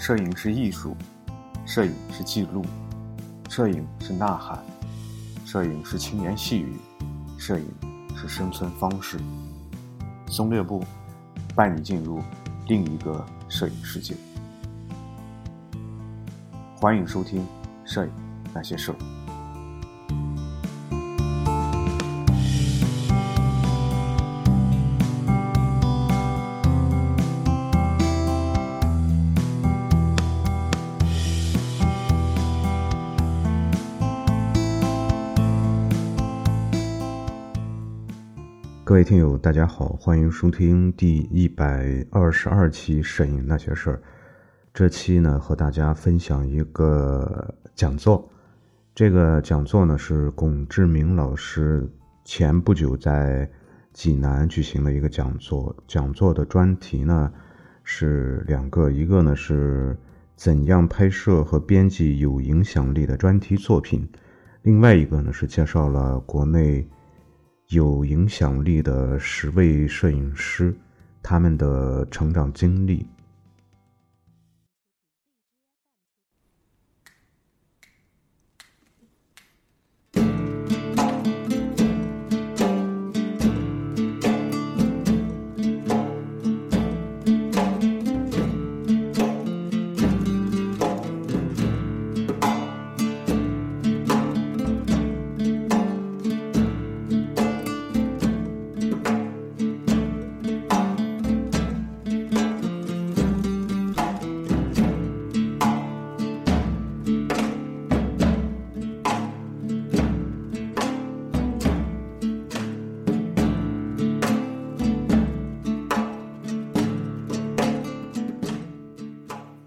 摄影是艺术，摄影是记录，摄影是呐喊，摄影是轻言细语，摄影是生存方式。松略步带你进入另一个摄影世界。欢迎收听《摄影那些事各位听友，大家好，欢迎收听第一百二十二期《摄影那些事儿》。这期呢，和大家分享一个讲座。这个讲座呢，是龚志明老师前不久在济南举行的一个讲座。讲座的专题呢是两个，一个呢是怎样拍摄和编辑有影响力的专题作品，另外一个呢是介绍了国内。有影响力的十位摄影师，他们的成长经历。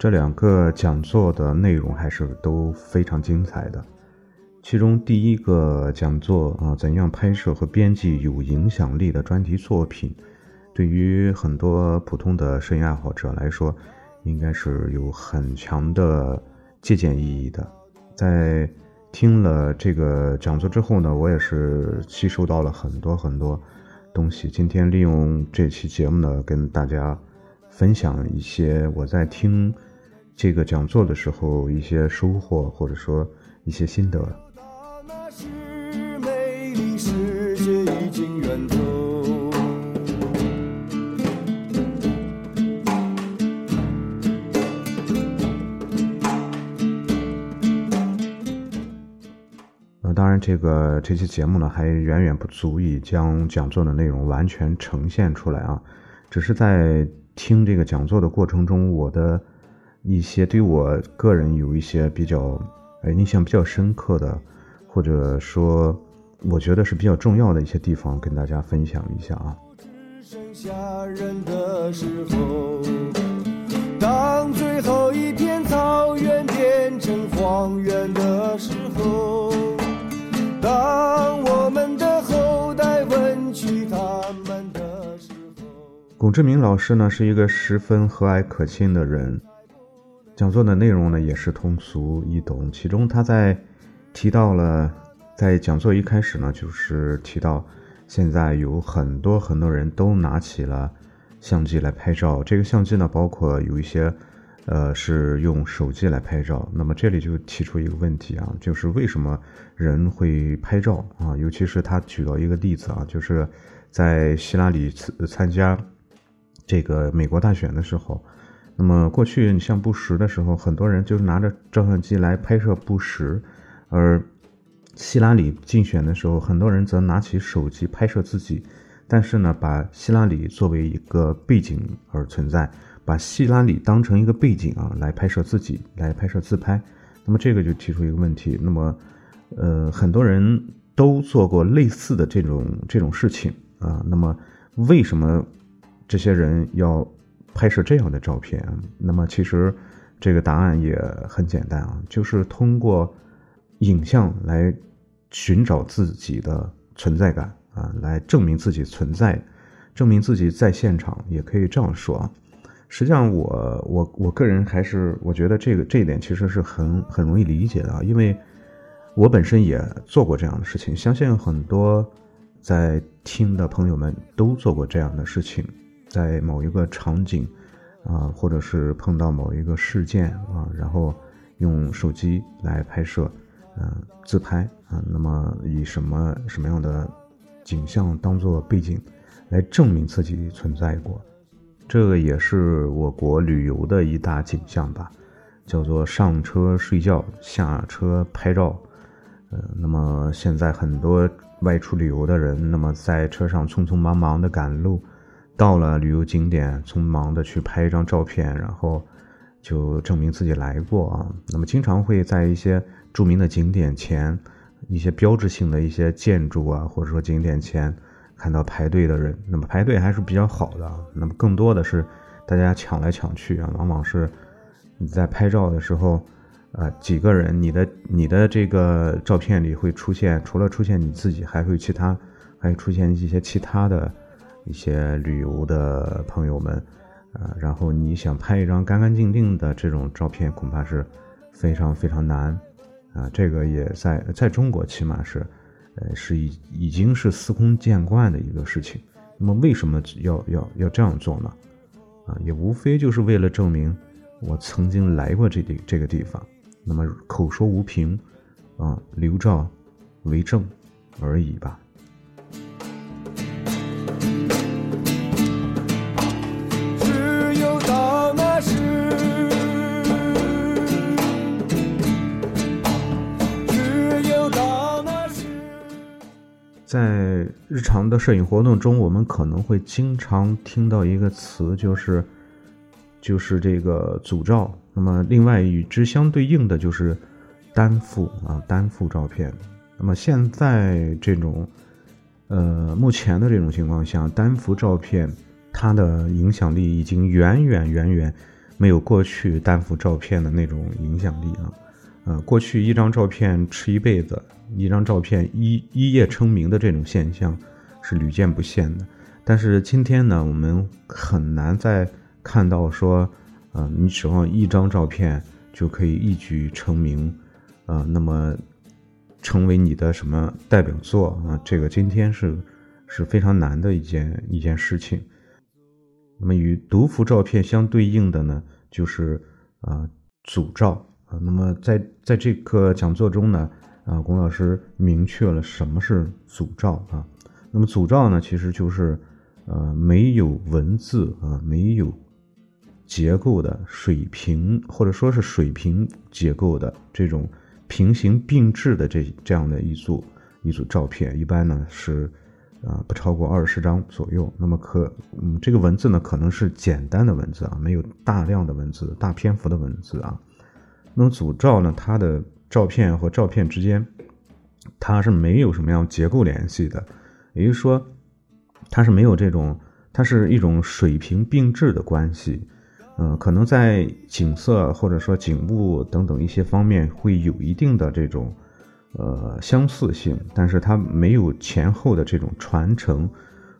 这两个讲座的内容还是都非常精彩的。其中第一个讲座啊，怎样拍摄和编辑有影响力的专题作品，对于很多普通的摄影爱好者来说，应该是有很强的借鉴意义的。在听了这个讲座之后呢，我也是吸收到了很多很多东西。今天利用这期节目呢，跟大家分享一些我在听。这个讲座的时候，一些收获或者说一些心得。呃，当然，这个这期节目呢，还远远不足以将讲座的内容完全呈现出来啊，只是在听这个讲座的过程中，我的。一些对我个人有一些比较，呃，印象比较深刻的，或者说我觉得是比较重要的一些地方，跟大家分享一下啊。只剩下人的时候当最后一片草原变成荒原的时候，当我们的后代问起他们的时候，龚志明老师呢是一个十分和蔼可亲的人。讲座的内容呢也是通俗易懂，其中他在提到了，在讲座一开始呢，就是提到现在有很多很多人都拿起了相机来拍照，这个相机呢包括有一些，呃是用手机来拍照。那么这里就提出一个问题啊，就是为什么人会拍照啊？尤其是他举了一个例子啊，就是在希拉里参参加这个美国大选的时候。那么过去你像布什的时候，很多人就是拿着照相机来拍摄布什，而希拉里竞选的时候，很多人则拿起手机拍摄自己，但是呢，把希拉里作为一个背景而存在，把希拉里当成一个背景啊来拍摄自己，来拍摄自拍。那么这个就提出一个问题，那么呃很多人都做过类似的这种这种事情啊，那么为什么这些人要？拍摄这样的照片，那么其实这个答案也很简单啊，就是通过影像来寻找自己的存在感啊，来证明自己存在，证明自己在现场，也可以这样说啊。实际上，我我我个人还是我觉得这个这一点其实是很很容易理解的啊，因为我本身也做过这样的事情，相信很多在听的朋友们都做过这样的事情。在某一个场景，啊，或者是碰到某一个事件啊，然后用手机来拍摄，嗯，自拍啊，那么以什么什么样的景象当做背景，来证明自己存在过，这个也是我国旅游的一大景象吧，叫做上车睡觉，下车拍照，呃，那么现在很多外出旅游的人，那么在车上匆匆忙忙的赶路。到了旅游景点，匆忙的去拍一张照片，然后就证明自己来过啊。那么经常会在一些著名的景点前，一些标志性的一些建筑啊，或者说景点前看到排队的人。那么排队还是比较好的。那么更多的是大家抢来抢去啊，往往是你在拍照的时候，啊几个人，你的你的这个照片里会出现，除了出现你自己，还会其他，还会出现一些其他的。一些旅游的朋友们，啊，然后你想拍一张干干净净的这种照片，恐怕是非常非常难，啊，这个也在在中国起码是，呃，是已已经是司空见惯的一个事情。那么为什么要要要这样做呢？啊，也无非就是为了证明我曾经来过这地这个地方，那么口说无凭，啊，留照为证而已吧。日常的摄影活动中，我们可能会经常听到一个词，就是就是这个组照。那么，另外与之相对应的就是单幅啊，单幅照片。那么现在这种呃，目前的这种情况下，单幅照片它的影响力已经远远远远没有过去单幅照片的那种影响力啊。呃，过去一张照片吃一辈子，一张照片一一夜成名的这种现象是屡见不鲜的。但是今天呢，我们很难再看到说，呃，你指望一张照片就可以一举成名，呃，那么成为你的什么代表作啊？这个今天是是非常难的一件一件事情。那么与独幅照片相对应的呢，就是啊组照。那么在在这个讲座中呢，啊，龚老师明确了什么是组照啊。那么组照呢，其实就是呃没有文字啊，没有结构的水平或者说是水平结构的这种平行并置的这这样的一组一组照片，一般呢是啊不超过二十张左右。那么可嗯这个文字呢可能是简单的文字啊，没有大量的文字、大篇幅的文字啊。那么组照呢？它的照片和照片之间，它是没有什么样结构联系的，也就是说，它是没有这种，它是一种水平并置的关系。嗯，可能在景色或者说景物等等一些方面会有一定的这种呃相似性，但是它没有前后的这种传承，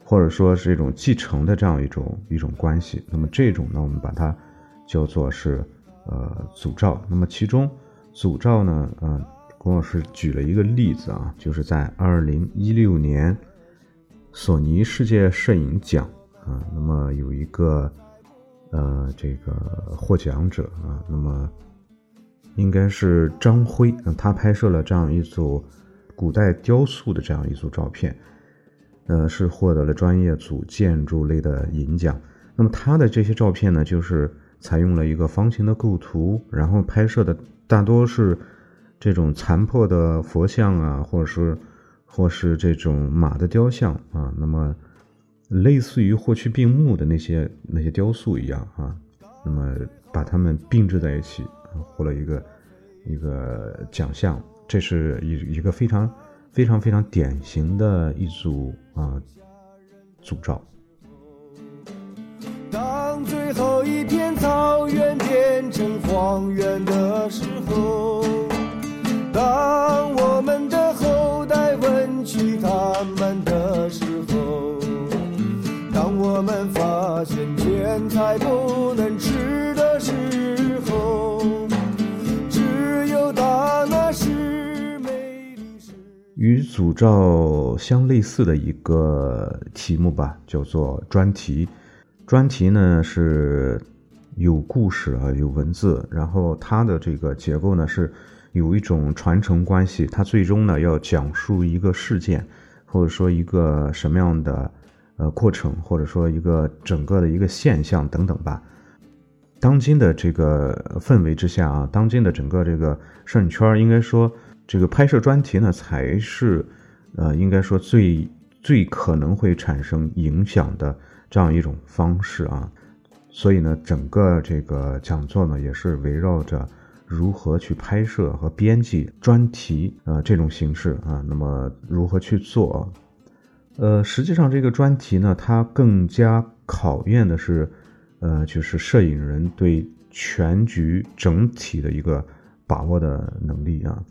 或者说是这种继承的这样一种一种关系。那么这种呢，我们把它叫做是。呃，组照。那么其中，组照呢，呃，龚老师举了一个例子啊，就是在二零一六年索尼世界摄影奖啊，那么有一个呃这个获奖者啊，那么应该是张辉，他拍摄了这样一组古代雕塑的这样一组照片，呃，是获得了专业组建筑类的银奖。那么他的这些照片呢，就是。采用了一个方形的构图，然后拍摄的大多是这种残破的佛像啊，或者是或是这种马的雕像啊，那么类似于霍去病墓的那些那些雕塑一样啊，那么把它们并置在一起啊，获了一个一个奖项，这是一一个非常非常非常典型的一组啊组照。当最后一片草原变成荒原的时候，当我们的后代问起他们的时候，当我们发现天才不能吃的时候，只有大那时美丽时。与组照相类似的一个题目吧，叫做专题。专题呢是有故事啊，有文字，然后它的这个结构呢是有一种传承关系，它最终呢要讲述一个事件，或者说一个什么样的呃过程，或者说一个整个的一个现象等等吧。当今的这个氛围之下啊，当今的整个这个摄影圈应该说这个拍摄专题呢才是呃应该说最最可能会产生影响的这样一种方式啊。所以呢，整个这个讲座呢，也是围绕着如何去拍摄和编辑专题啊这种形式啊，那么如何去做？呃，实际上这个专题呢，它更加考验的是，呃，就是摄影人对全局整体的一个把握的能力啊。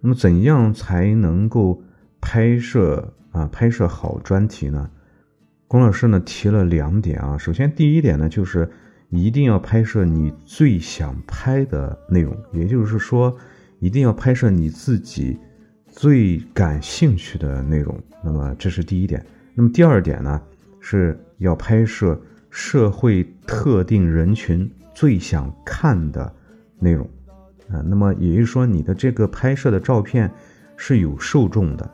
那么，怎样才能够拍摄啊拍摄好专题呢？龚老师呢提了两点啊，首先第一点呢就是一定要拍摄你最想拍的内容，也就是说一定要拍摄你自己最感兴趣的内容。那么这是第一点。那么第二点呢是要拍摄社会特定人群最想看的内容啊。那么也就是说你的这个拍摄的照片是有受众的，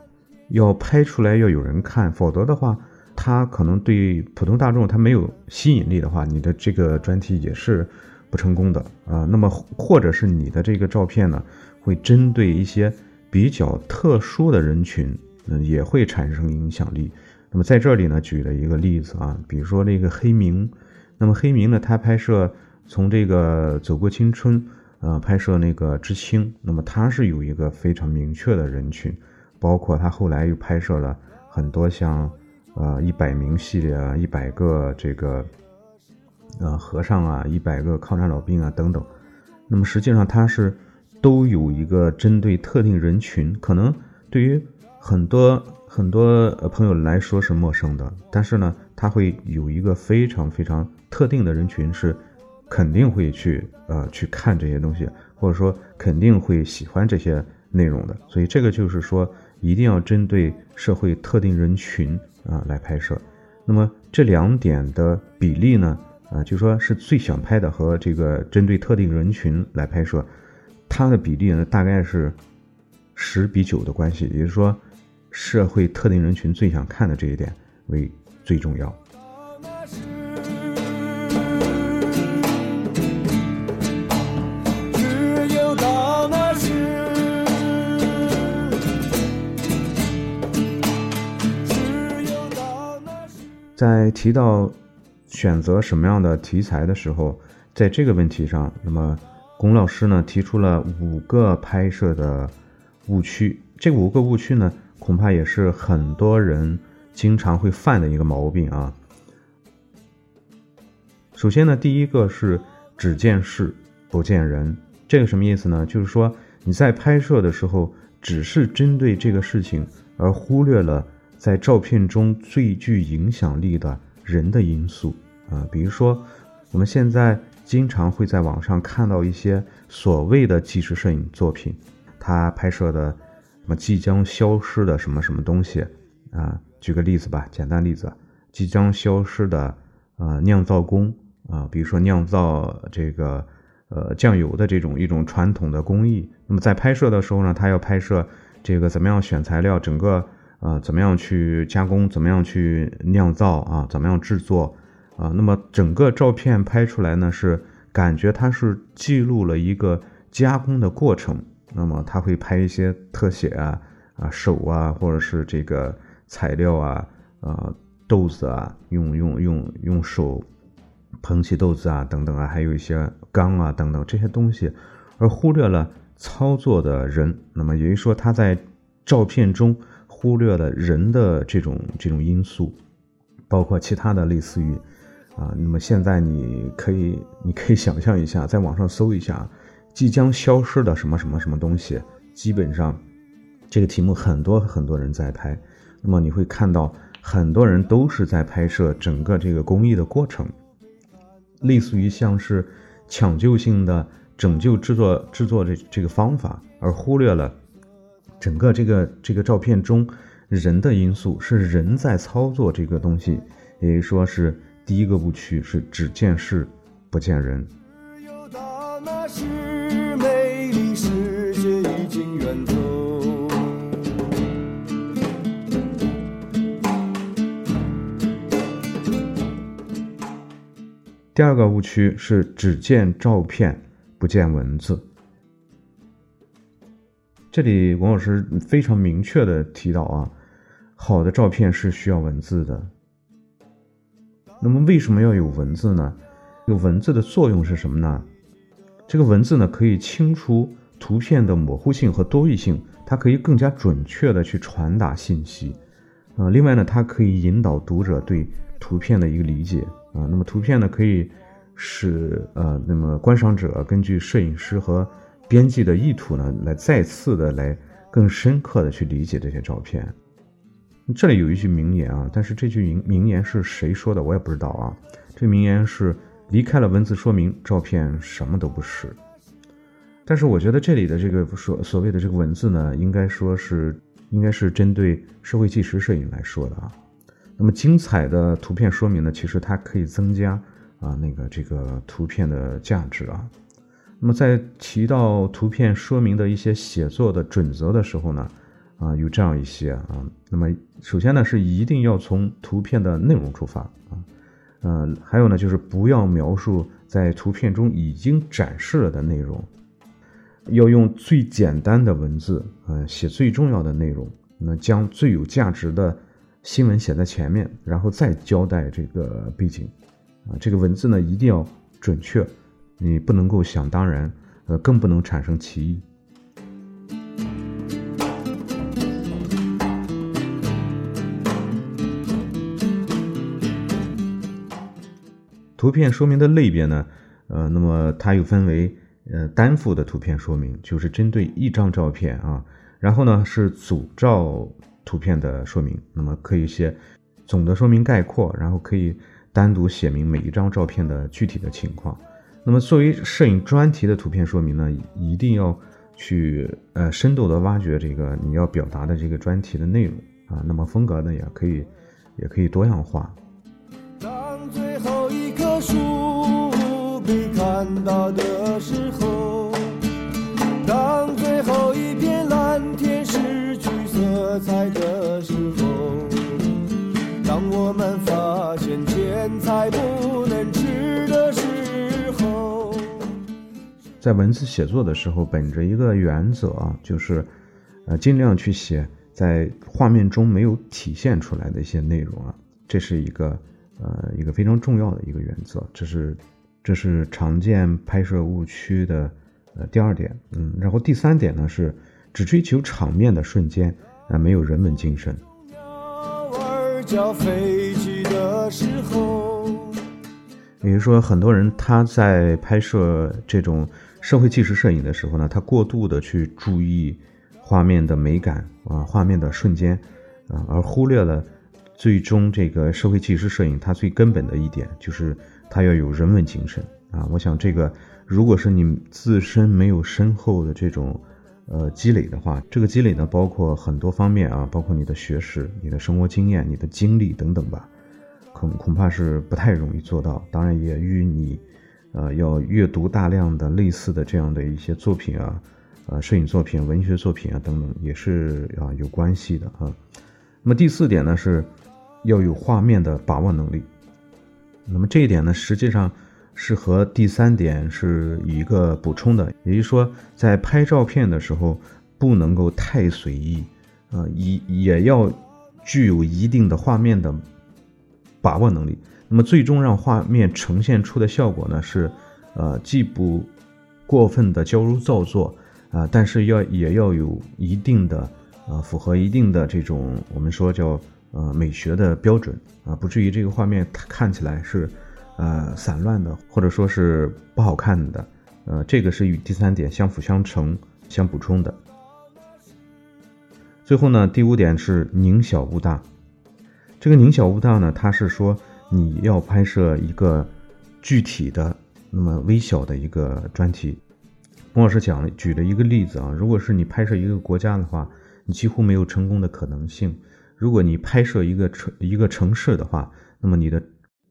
要拍出来要有人看，否则的话。它可能对普通大众它没有吸引力的话，你的这个专题也是不成功的啊。那么或者是你的这个照片呢，会针对一些比较特殊的人群，嗯，也会产生影响力。那么在这里呢，举了一个例子啊，比如说那个黑明，那么黑明呢，他拍摄从这个走过青春，呃，拍摄那个知青，那么他是有一个非常明确的人群，包括他后来又拍摄了很多像。呃，一百名系列啊，一百个这个，呃，和尚啊，一百个抗战老兵啊，等等。那么实际上它是都有一个针对特定人群，可能对于很多很多朋友来说是陌生的，但是呢，它会有一个非常非常特定的人群是肯定会去呃去看这些东西，或者说肯定会喜欢这些内容的。所以这个就是说，一定要针对社会特定人群。啊，来拍摄，那么这两点的比例呢？啊，就说是最想拍的和这个针对特定人群来拍摄，它的比例呢大概是十比九的关系，也就是说，社会特定人群最想看的这一点为最重要。在提到选择什么样的题材的时候，在这个问题上，那么龚老师呢提出了五个拍摄的误区。这五个误区呢，恐怕也是很多人经常会犯的一个毛病啊。首先呢，第一个是只见事不见人，这个什么意思呢？就是说你在拍摄的时候，只是针对这个事情，而忽略了。在照片中最具影响力的人的因素啊，比如说，我们现在经常会在网上看到一些所谓的纪实摄影作品，他拍摄的什么即将消失的什么什么东西啊？举个例子吧，简单例子，即将消失的呃酿造工啊，比如说酿造这个呃酱油的这种一种传统的工艺，那么在拍摄的时候呢，他要拍摄这个怎么样选材料，整个。啊，怎么样去加工？怎么样去酿造啊？怎么样制作啊？那么整个照片拍出来呢，是感觉它是记录了一个加工的过程。那么他会拍一些特写啊，啊手啊，或者是这个材料啊，啊豆子啊，用用用用手捧起豆子啊，等等啊，还有一些缸啊等等这些东西，而忽略了操作的人。那么也就是说，他在照片中。忽略了人的这种这种因素，包括其他的类似于，啊，那么现在你可以你可以想象一下，在网上搜一下即将消失的什么什么什么东西，基本上这个题目很多很多人在拍，那么你会看到很多人都是在拍摄整个这个工艺的过程，类似于像是抢救性的拯救制作制作这这个方法，而忽略了。整个这个这个照片中，人的因素是人在操作这个东西，也就说是第一个误区是只见事不见人。第二个误区是只见照片不见文字。这里王老师非常明确的提到啊，好的照片是需要文字的。那么为什么要有文字呢？有文字的作用是什么呢？这个文字呢可以清除图片的模糊性和多义性，它可以更加准确的去传达信息。啊，另外呢，它可以引导读者对图片的一个理解。啊，那么图片呢可以使呃，那么观赏者根据摄影师和编辑的意图呢，来再次的来更深刻的去理解这些照片。这里有一句名言啊，但是这句名名言是谁说的，我也不知道啊。这名言是离开了文字说明，照片什么都不是。但是我觉得这里的这个所所谓的这个文字呢，应该说是应该是针对社会纪实摄影来说的啊。那么精彩的图片说明呢，其实它可以增加啊那个这个图片的价值啊。那么在提到图片说明的一些写作的准则的时候呢。啊，有这样一些啊，那么首先呢是一定要从图片的内容出发啊，呃，还有呢就是不要描述在图片中已经展示了的内容，要用最简单的文字，呃，写最重要的内容，那将最有价值的新闻写在前面，然后再交代这个背景，啊，这个文字呢一定要准确，你不能够想当然，呃，更不能产生歧义。图片说明的类别呢，呃，那么它又分为呃单幅的图片说明，就是针对一张照片啊，然后呢是组照图片的说明，那么可以写总的说明概括，然后可以单独写明每一张照片的具体的情况。那么作为摄影专题的图片说明呢，一定要去呃深度的挖掘这个你要表达的这个专题的内容啊，那么风格呢也可以也可以多样化。当最后一棵树被看到的时候，当最后一片蓝天失去色彩的时候，当我们发现钱财不在文字写作的时候，本着一个原则啊，就是呃，尽量去写在画面中没有体现出来的一些内容啊，这是一个。呃，一个非常重要的一个原则，这是这是常见拍摄误区的呃第二点，嗯，然后第三点呢是只追求场面的瞬间，啊，没有人文精神。也就是说，很多人他在拍摄这种社会纪实摄影的时候呢，他过度的去注意画面的美感啊，画面的瞬间啊，而忽略了。最终，这个社会纪实摄影它最根本的一点就是它要有人文精神啊！我想，这个如果是你自身没有深厚的这种呃积累的话，这个积累呢，包括很多方面啊，包括你的学识、你的生活经验、你的经历等等吧，恐恐怕是不太容易做到。当然，也与你呃要阅读大量的类似的这样的一些作品啊，呃，摄影作品、文学作品啊等等，也是啊有关系的啊。那么第四点呢是。要有画面的把握能力，那么这一点呢，实际上是和第三点是一个补充的，也就是说，在拍照片的时候不能够太随意，啊，也也要具有一定的画面的把握能力。那么最终让画面呈现出的效果呢，是呃既不过分的矫揉造作啊，但是要也要有一定的啊符合一定的这种我们说叫。呃，美学的标准啊，不至于这个画面看起来是，呃，散乱的，或者说是不好看的。呃，这个是与第三点相辅相成、相补充的。最后呢，第五点是宁小勿大。这个宁小勿大呢，它是说你要拍摄一个具体的、那么微小的一个专题。龚老师讲了，举了一个例子啊，如果是你拍摄一个国家的话，你几乎没有成功的可能性。如果你拍摄一个城一个城市的话，那么你的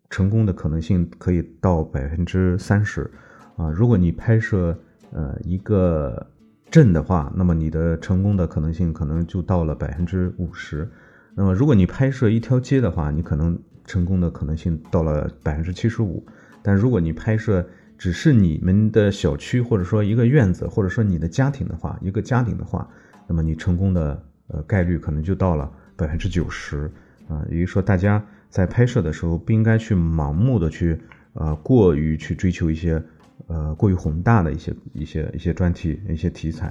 成功的可能性可以到百分之三十，啊，如果你拍摄呃一个镇的话，那么你的成功的可能性可能就到了百分之五十。那么如果你拍摄一条街的话，你可能成功的可能性到了百分之七十五。但如果你拍摄只是你们的小区，或者说一个院子，或者说你的家庭的话，一个家庭的话，那么你成功的呃概率可能就到了百分之九十。啊，也就是说，大家在拍摄的时候不应该去盲目的去，呃，过于去追求一些，呃，过于宏大的一些一些一些专题、一些题材，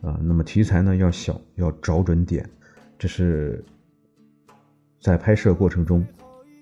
啊，那么题材呢要小，要找准点，这是在拍摄过程中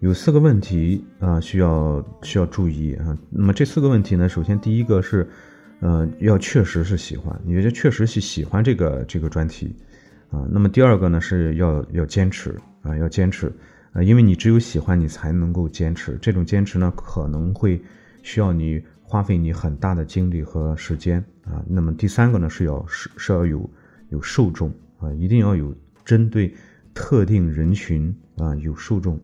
有四个问题啊，需要需要注意啊。那么这四个问题呢，首先第一个是，呃，要确实是喜欢，你就确实是喜欢这个这个专题啊。那么第二个呢，是要要坚持啊，要坚持啊，因为你只有喜欢，你才能够坚持。这种坚持呢，可能会需要你花费你很大的精力和时间啊。那么第三个呢，是要是是要有有受众啊，一定要有针对。特定人群啊，有受众。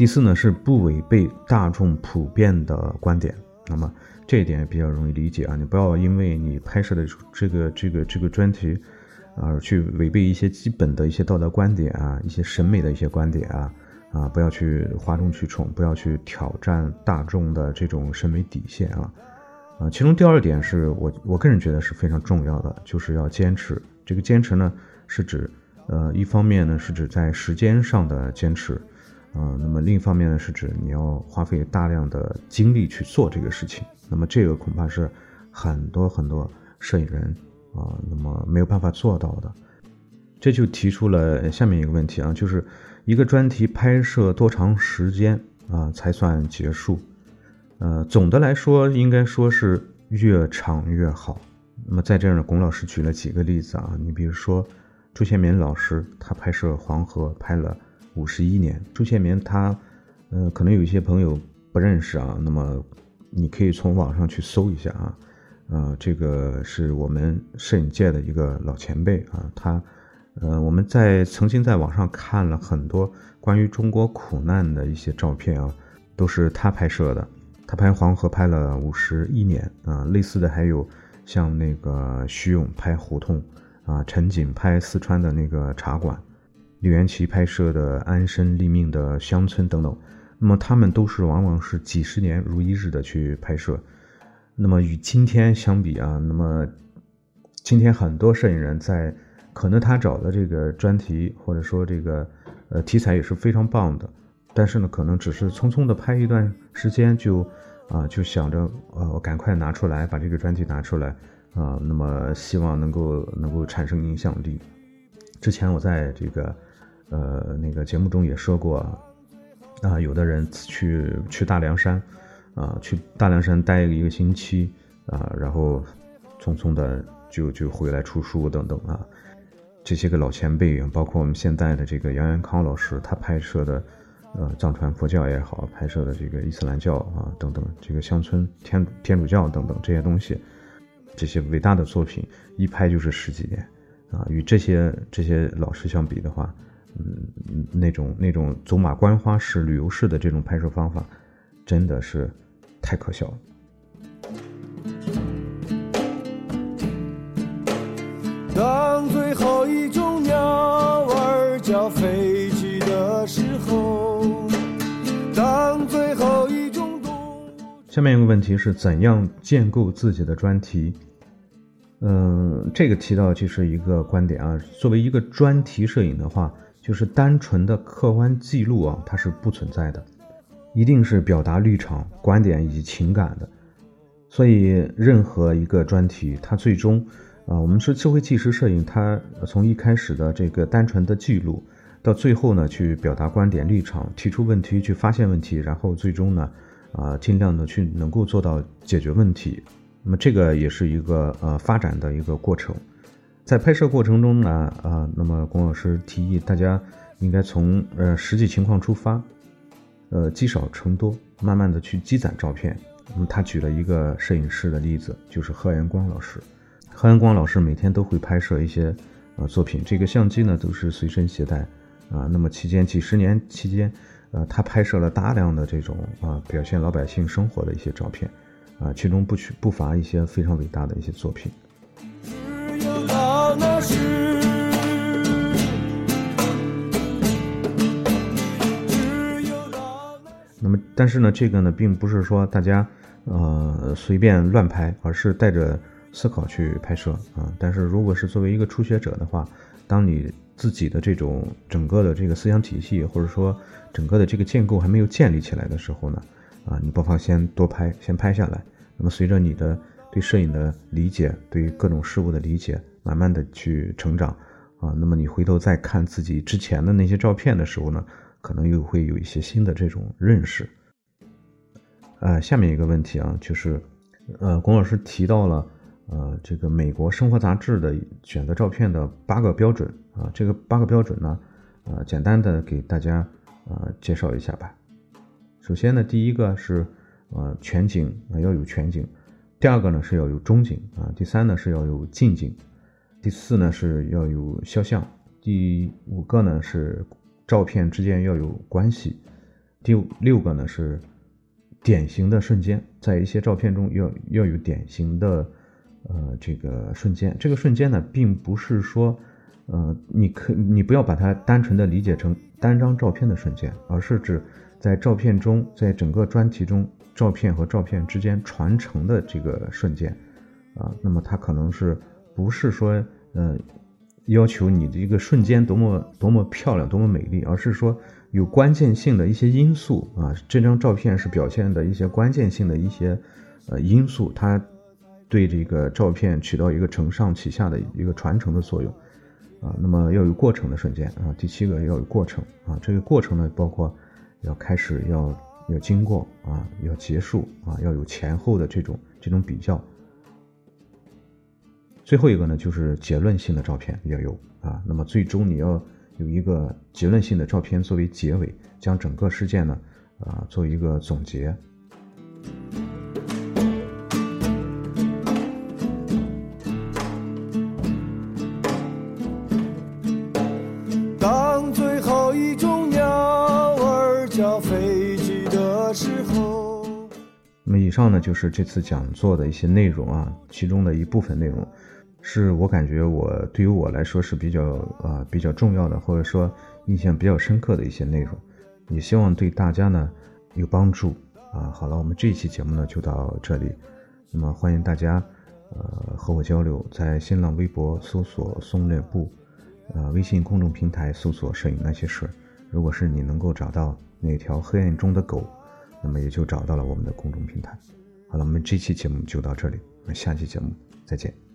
第四呢，是不违背大众普遍的观点。那么这一点也比较容易理解啊，你不要因为你拍摄的这个这个这个专题，而去违背一些基本的一些道德观点啊，一些审美的一些观点啊啊，不要去哗众取宠，不要去挑战大众的这种审美底线啊啊。其中第二点是我我个人觉得是非常重要的，就是要坚持。这个坚持呢，是指。呃，一方面呢是指在时间上的坚持，啊，那么另一方面呢是指你要花费大量的精力去做这个事情，那么这个恐怕是很多很多摄影人啊，那么没有办法做到的，这就提出了下面一个问题啊，就是一个专题拍摄多长时间啊才算结束？呃，总的来说应该说是越长越好。那么在这儿呢，龚老师举了几个例子啊，你比如说。朱宪民老师，他拍摄黄河拍了五十一年。朱宪民他，呃，可能有一些朋友不认识啊，那么你可以从网上去搜一下啊，呃，这个是我们摄影界的一个老前辈啊，他，呃，我们在曾经在网上看了很多关于中国苦难的一些照片啊，都是他拍摄的。他拍黄河拍了五十一年啊，类似的还有像那个徐勇拍胡同。啊，陈景拍四川的那个茶馆，李元奇拍摄的安身立命的乡村等等，那么他们都是往往是几十年如一日的去拍摄。那么与今天相比啊，那么今天很多摄影人在可能他找的这个专题或者说这个呃题材也是非常棒的，但是呢，可能只是匆匆的拍一段时间就啊就想着呃我赶快拿出来把这个专题拿出来。啊，那么希望能够能够产生影响力。之前我在这个呃那个节目中也说过，啊，有的人去去大凉山，啊，去大凉山待一个星期，啊，然后匆匆的就就回来出书等等啊。这些个老前辈，包括我们现在的这个杨元康老师，他拍摄的呃藏传佛教也好，拍摄的这个伊斯兰教啊等等，这个乡村天天主教等等这些东西。这些伟大的作品一拍就是十几年，啊，与这些这些老师相比的话，嗯，那种那种走马观花式、旅游式的这种拍摄方法，真的是太可笑了。当最后一种鸟儿叫飞去的时候，当最后一种动物……下面一个问题是怎样建构自己的专题？嗯，这个提到其实一个观点啊。作为一个专题摄影的话，就是单纯的客观记录啊，它是不存在的，一定是表达立场、观点以及情感的。所以，任何一个专题，它最终，啊，我们说智慧纪实摄影，它从一开始的这个单纯的记录，到最后呢，去表达观点立场，提出问题，去发现问题，然后最终呢，啊，尽量的去能够做到解决问题。那么这个也是一个呃发展的一个过程。在拍摄过程中呢，啊，那么龚老师提议大家应该从呃实际情况出发，呃积少成多，慢慢的去积攒照片。那么他举了一个摄影师的例子，就是贺延光老师。贺延光老师每天都会拍摄一些呃作品，这个相机呢都是随身携带。啊，那么期间几十年期间，呃，他拍摄了大量的这种啊表现老百姓生活的一些照片，啊，其中不取不乏一些非常伟大的一些作品。那么，但是呢，这个呢，并不是说大家呃随便乱拍，而是带着思考去拍摄啊。但是如果是作为一个初学者的话，当你自己的这种整个的这个思想体系，或者说整个的这个建构还没有建立起来的时候呢，啊，你不妨先多拍，先拍下来。那么随着你的对摄影的理解，对各种事物的理解，慢慢的去成长，啊，那么你回头再看自己之前的那些照片的时候呢，可能又会有一些新的这种认识。呃，下面一个问题啊，就是，呃，龚老师提到了。呃，这个美国生活杂志的选择照片的八个标准啊，这个八个标准呢，呃，简单的给大家呃介绍一下吧。首先呢，第一个是呃全景啊要有全景，第二个呢是要有中景啊，第三呢是要有近景，第四呢是要有肖像，第五个呢是照片之间要有关系，第六个呢是典型的瞬间，在一些照片中要要有典型的。呃，这个瞬间，这个瞬间呢，并不是说，呃，你可你不要把它单纯的理解成单张照片的瞬间，而是指在照片中，在整个专题中，照片和照片之间传承的这个瞬间，啊，那么它可能是不是说，呃，要求你的一个瞬间多么多么漂亮，多么美丽，而是说有关键性的一些因素啊，这张照片是表现的一些关键性的一些呃因素，它。对这个照片起到一个承上启下的一个传承的作用，啊，那么要有过程的瞬间啊，第七个要有过程啊，这个过程呢，包括要开始，要要经过啊，要结束啊，要有前后的这种这种比较。最后一个呢，就是结论性的照片要有啊，那么最终你要有一个结论性的照片作为结尾，将整个事件呢啊做一个总结。当最后一种鸟儿叫飞机的时候，那么以上呢就是这次讲座的一些内容啊，其中的一部分内容，是我感觉我对于我来说是比较啊比较重要的，或者说印象比较深刻的一些内容，也希望对大家呢有帮助啊。好了，我们这一期节目呢就到这里，那么欢迎大家呃和我交流，在新浪微博搜索松略部，呃微信公众平台搜索摄影那些事，如果是你能够找到那条黑暗中的狗。那么也就找到了我们的公众平台。好了，我们这期节目就到这里，我们下期节目再见。